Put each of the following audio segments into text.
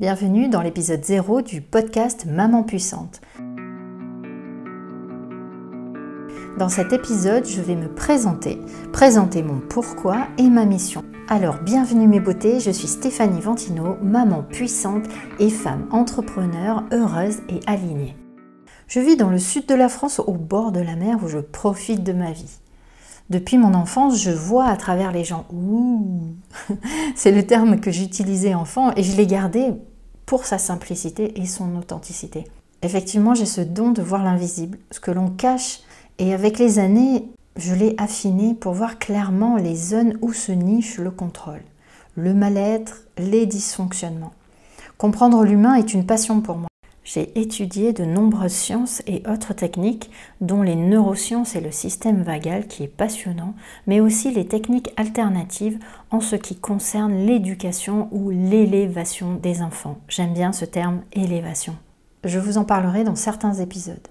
Bienvenue dans l'épisode 0 du podcast Maman puissante. Dans cet épisode, je vais me présenter, présenter mon pourquoi et ma mission. Alors, bienvenue mes beautés, je suis Stéphanie Ventino, maman puissante et femme entrepreneur heureuse et alignée. Je vis dans le sud de la France au bord de la mer où je profite de ma vie. Depuis mon enfance, je vois à travers les gens. Ouh C'est le terme que j'utilisais enfant et je l'ai gardé pour sa simplicité et son authenticité. Effectivement, j'ai ce don de voir l'invisible, ce que l'on cache et avec les années, je l'ai affiné pour voir clairement les zones où se niche le contrôle, le mal-être, les dysfonctionnements. Comprendre l'humain est une passion pour moi. J'ai étudié de nombreuses sciences et autres techniques, dont les neurosciences et le système vagal qui est passionnant, mais aussi les techniques alternatives en ce qui concerne l'éducation ou l'élévation des enfants. J'aime bien ce terme élévation. Je vous en parlerai dans certains épisodes.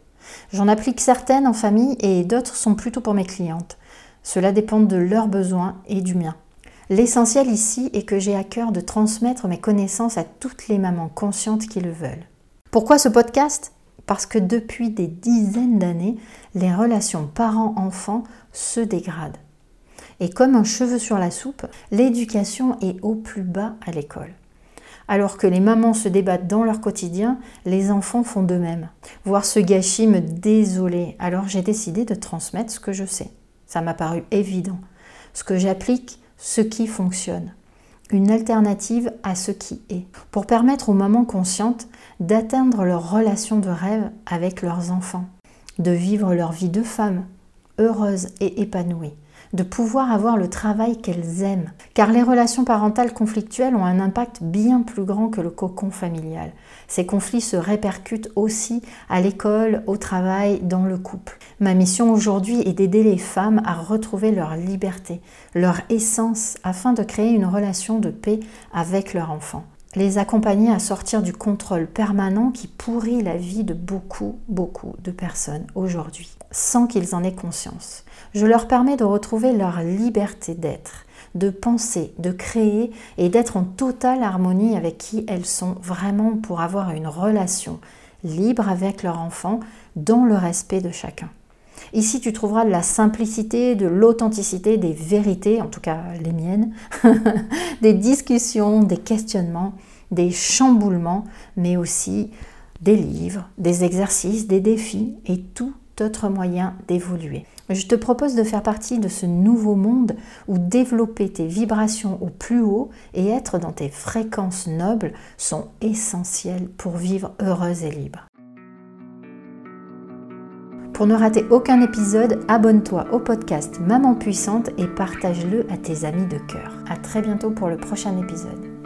J'en applique certaines en famille et d'autres sont plutôt pour mes clientes. Cela dépend de leurs besoins et du mien. L'essentiel ici est que j'ai à cœur de transmettre mes connaissances à toutes les mamans conscientes qui le veulent. Pourquoi ce podcast? Parce que depuis des dizaines d'années, les relations parents-enfants se dégradent. Et comme un cheveu sur la soupe, l'éducation est au plus bas à l'école. Alors que les mamans se débattent dans leur quotidien, les enfants font de même. Voir ce gâchis me désolait, alors j'ai décidé de transmettre ce que je sais. Ça m'a paru évident. Ce que j'applique, ce qui fonctionne. Une alternative à ce qui est. Pour permettre aux mamans conscientes d'atteindre leur relation de rêve avec leurs enfants. De vivre leur vie de femme, heureuse et épanouie de pouvoir avoir le travail qu'elles aiment. Car les relations parentales conflictuelles ont un impact bien plus grand que le cocon familial. Ces conflits se répercutent aussi à l'école, au travail, dans le couple. Ma mission aujourd'hui est d'aider les femmes à retrouver leur liberté, leur essence, afin de créer une relation de paix avec leur enfant les accompagner à sortir du contrôle permanent qui pourrit la vie de beaucoup, beaucoup de personnes aujourd'hui, sans qu'ils en aient conscience. Je leur permets de retrouver leur liberté d'être, de penser, de créer et d'être en totale harmonie avec qui elles sont vraiment pour avoir une relation libre avec leur enfant dans le respect de chacun. Ici, tu trouveras de la simplicité, de l'authenticité, des vérités, en tout cas les miennes, des discussions, des questionnements, des chamboulements, mais aussi des livres, des exercices, des défis et tout autre moyen d'évoluer. Je te propose de faire partie de ce nouveau monde où développer tes vibrations au plus haut et être dans tes fréquences nobles sont essentiels pour vivre heureuse et libre. Pour ne rater aucun épisode, abonne-toi au podcast Maman Puissante et partage-le à tes amis de cœur. À très bientôt pour le prochain épisode.